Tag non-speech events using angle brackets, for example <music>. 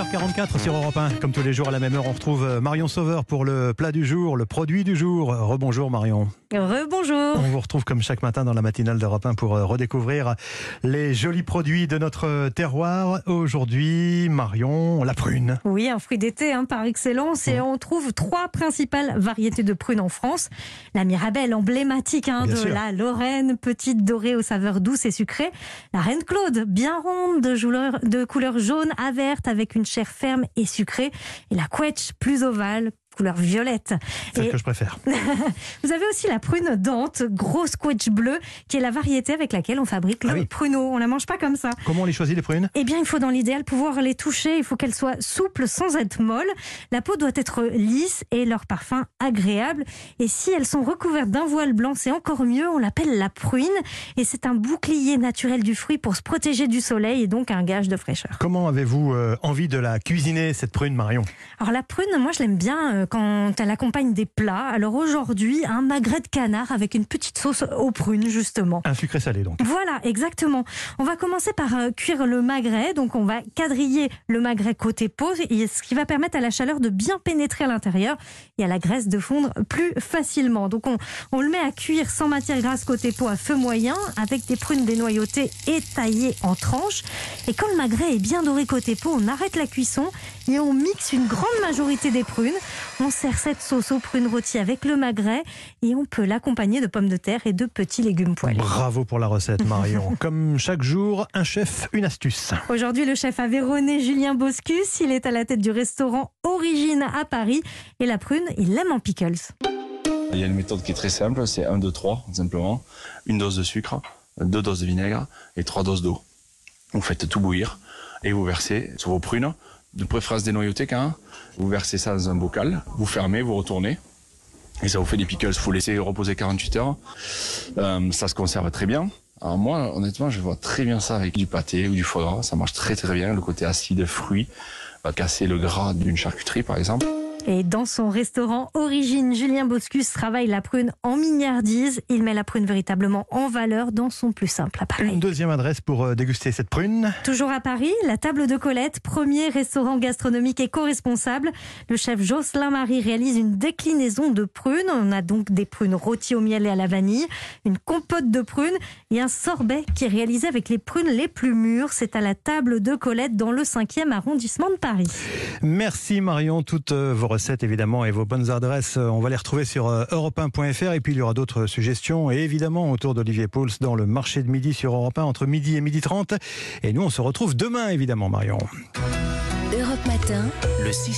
8h44 sur Europe 1. Comme tous les jours à la même heure, on retrouve euh, Marion Sauveur pour le plat du jour, le produit du jour. Rebonjour Marion. Rebonjour. On vous retrouve comme chaque matin dans la matinale d'Europe 1 pour euh, redécouvrir les jolis produits de notre terroir. Aujourd'hui, Marion, la prune. Oui, un fruit d'été hein, par excellence. Et on trouve trois principales variétés de prunes en France. La Mirabelle, emblématique hein, de sûr. la Lorraine, petite dorée aux saveurs douces et sucrées. La Reine Claude, bien ronde, de, jouleur- de couleur jaune à verte, avec une chair ferme et sucrée. Et la Quetch, plus ovale, couleur violette. Celle Et que je préfère. <laughs> vous avez aussi la prune dente, grosse Quetch bleue, qui est la variété avec laquelle on fabrique le Ah oui. pruneau. On la mange pas comme ça. Comment on les choisit les prunes? Eh bien, il faut dans l'idéal pouvoir les toucher. Il faut qu'elles soient souples sans être molles. La peau doit être lisse et leur parfum agréable. Et si elles sont recouvertes d'un voile blanc, c'est encore mieux. On l'appelle la pruine. Et c'est un bouclier naturel du fruit pour se protéger du soleil et donc un gage de fraîcheur. Comment avez-vous euh, envie de la cuisiner, cette prune, Marion? Alors la prune, moi je l'aime bien euh, quand elle accompagne des plats. Alors aujourd'hui, un magret de canard avec une petite sauce aux prunes justement. Un sucré salé, donc. Voilà, exactement. On va commencer par euh, cuire le magret. Donc, on va quadriller le magret côté peau, ce qui va permettre à la chaleur de bien pénétrer à l'intérieur et à la graisse de fondre plus facilement. Donc, on, on le met à cuire sans matière grasse côté peau à feu moyen, avec des prunes dénoyautées et taillées en tranches. Et quand le magret est bien doré côté peau, on arrête la cuisson et on mixe une grande majorité des prunes. On sert cette sauce aux prunes rôties avec le magret et on peut l'accompagner de pommes de terre et de petits légumes poêlés. Bravo pour la recette, Marion. <laughs> Comme chaque jour, un chef, une astuce. Aujourd'hui, le chef Aveyronais Julien Boscus, il est à la tête du restaurant Origine à Paris. Et la prune, il l'aime en pickles. Il y a une méthode qui est très simple, c'est 1, 2, 3, simplement. Une dose de sucre, deux doses de vinaigre et trois doses d'eau. Vous faites tout bouillir et vous versez sur vos prunes, de préférence dénoyautées quand même. Vous versez ça dans un bocal, vous fermez, vous retournez. Et ça vous fait des pickles. Vous laissez reposer 48 heures. Euh, ça se conserve très bien. Alors moi, honnêtement, je vois très bien ça avec du pâté ou du foie gras. Ça marche très très bien. Le côté acide, fruit, va casser le gras d'une charcuterie, par exemple. Et dans son restaurant Origine, Julien Boscus travaille la prune en mignardise. Il met la prune véritablement en valeur dans son plus simple appareil. Une deuxième adresse pour euh, déguster cette prune. Toujours à Paris, la table de Colette, premier restaurant gastronomique éco-responsable. Le chef Jocelyn Marie réalise une déclinaison de prunes. On a donc des prunes rôties au miel et à la vanille, une compote de prunes et un sorbet qui est réalisé avec les prunes les plus mûres. C'est à la table de Colette dans le 5e arrondissement de Paris. Merci Marion, toutes euh, vos recettes évidemment et vos bonnes adresses, euh, on va les retrouver sur euh, europe1.fr et puis il y aura d'autres suggestions et évidemment autour d'Olivier Pouls dans le marché de midi sur Europe 1 entre midi et midi 30 et nous on se retrouve demain évidemment Marion. Europe Matin, Le 6